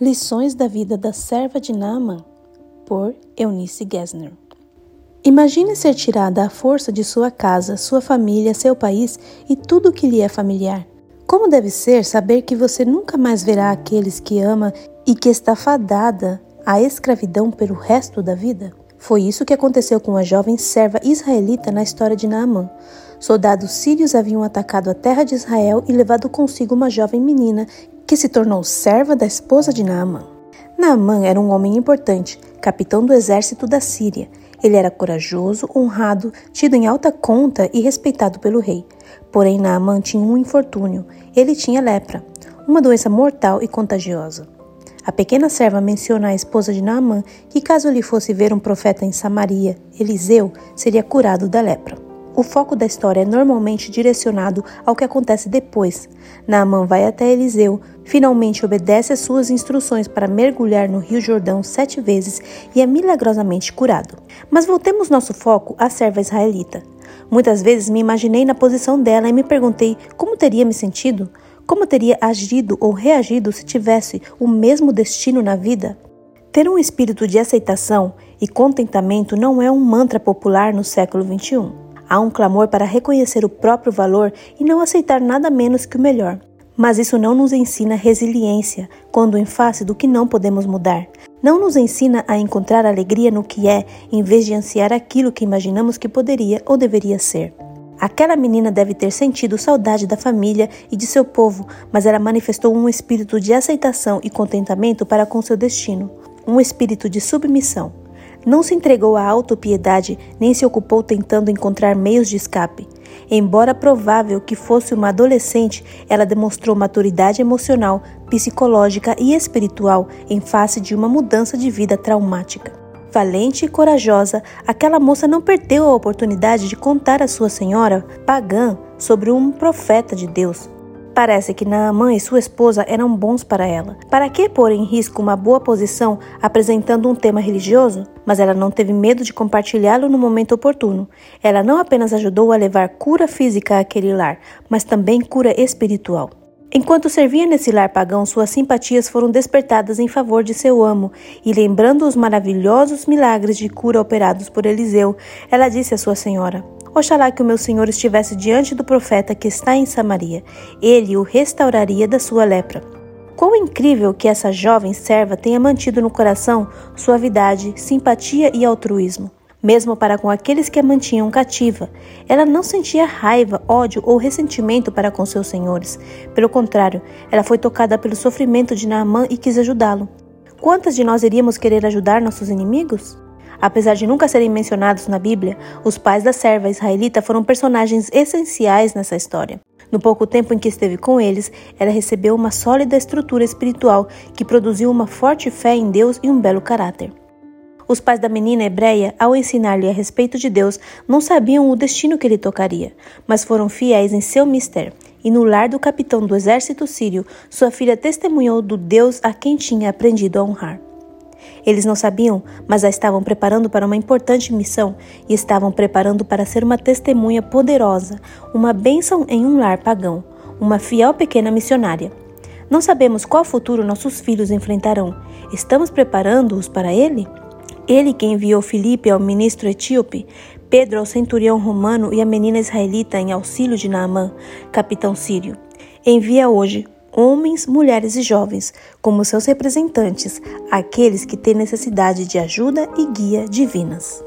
Lições da vida da serva de Naaman, por Eunice Gessner. Imagine ser tirada à força de sua casa, sua família, seu país e tudo o que lhe é familiar. Como deve ser saber que você nunca mais verá aqueles que ama e que está fadada à escravidão pelo resto da vida? Foi isso que aconteceu com a jovem serva israelita na história de Naamã. Soldados sírios haviam atacado a terra de Israel e levado consigo uma jovem menina que se tornou serva da esposa de Naamã. Naamã era um homem importante, capitão do exército da Síria. Ele era corajoso, honrado, tido em alta conta e respeitado pelo rei. Porém, Naamã tinha um infortúnio. Ele tinha lepra, uma doença mortal e contagiosa. A pequena serva menciona à esposa de Naamã que, caso lhe fosse ver um profeta em Samaria, Eliseu, seria curado da lepra. O foco da história é normalmente direcionado ao que acontece depois. Naamã vai até Eliseu, finalmente obedece às suas instruções para mergulhar no Rio Jordão sete vezes e é milagrosamente curado. Mas voltemos nosso foco à serva israelita. Muitas vezes me imaginei na posição dela e me perguntei como teria me sentido, como teria agido ou reagido se tivesse o mesmo destino na vida. Ter um espírito de aceitação e contentamento não é um mantra popular no século XXI. Há um clamor para reconhecer o próprio valor e não aceitar nada menos que o melhor. Mas isso não nos ensina resiliência quando em face do que não podemos mudar. Não nos ensina a encontrar alegria no que é, em vez de ansiar aquilo que imaginamos que poderia ou deveria ser. Aquela menina deve ter sentido saudade da família e de seu povo, mas ela manifestou um espírito de aceitação e contentamento para com seu destino, um espírito de submissão. Não se entregou à autopiedade, nem se ocupou tentando encontrar meios de escape. Embora provável que fosse uma adolescente, ela demonstrou maturidade emocional, psicológica e espiritual em face de uma mudança de vida traumática. Valente e corajosa, aquela moça não perdeu a oportunidade de contar à sua senhora, pagã, sobre um profeta de Deus, Parece que Naamã e sua esposa eram bons para ela. Para que pôr em risco uma boa posição apresentando um tema religioso? Mas ela não teve medo de compartilhá-lo no momento oportuno. Ela não apenas ajudou a levar cura física àquele lar, mas também cura espiritual. Enquanto servia nesse lar pagão, suas simpatias foram despertadas em favor de seu amo, e lembrando os maravilhosos milagres de cura operados por Eliseu, ela disse à sua senhora: Oxalá que o meu senhor estivesse diante do profeta que está em Samaria. Ele o restauraria da sua lepra. Quão incrível que essa jovem serva tenha mantido no coração suavidade, simpatia e altruísmo. Mesmo para com aqueles que a mantinham cativa, ela não sentia raiva, ódio ou ressentimento para com seus senhores. Pelo contrário, ela foi tocada pelo sofrimento de Naamã e quis ajudá-lo. Quantas de nós iríamos querer ajudar nossos inimigos? Apesar de nunca serem mencionados na Bíblia, os pais da serva israelita foram personagens essenciais nessa história. No pouco tempo em que esteve com eles, ela recebeu uma sólida estrutura espiritual que produziu uma forte fé em Deus e um belo caráter. Os pais da menina hebreia, ao ensinar-lhe a respeito de Deus, não sabiam o destino que lhe tocaria, mas foram fiéis em seu mistério. E no lar do capitão do exército sírio, sua filha testemunhou do Deus a quem tinha aprendido a honrar. Eles não sabiam, mas a estavam preparando para uma importante missão e estavam preparando para ser uma testemunha poderosa, uma bênção em um lar pagão, uma fiel pequena missionária. Não sabemos qual futuro nossos filhos enfrentarão. Estamos preparando-os para ele? Ele que enviou Filipe ao ministro etíope, Pedro ao centurião romano e a menina israelita em auxílio de Naamã, capitão sírio. Envia hoje homens, mulheres e jovens, como seus representantes, aqueles que têm necessidade de ajuda e guia divinas.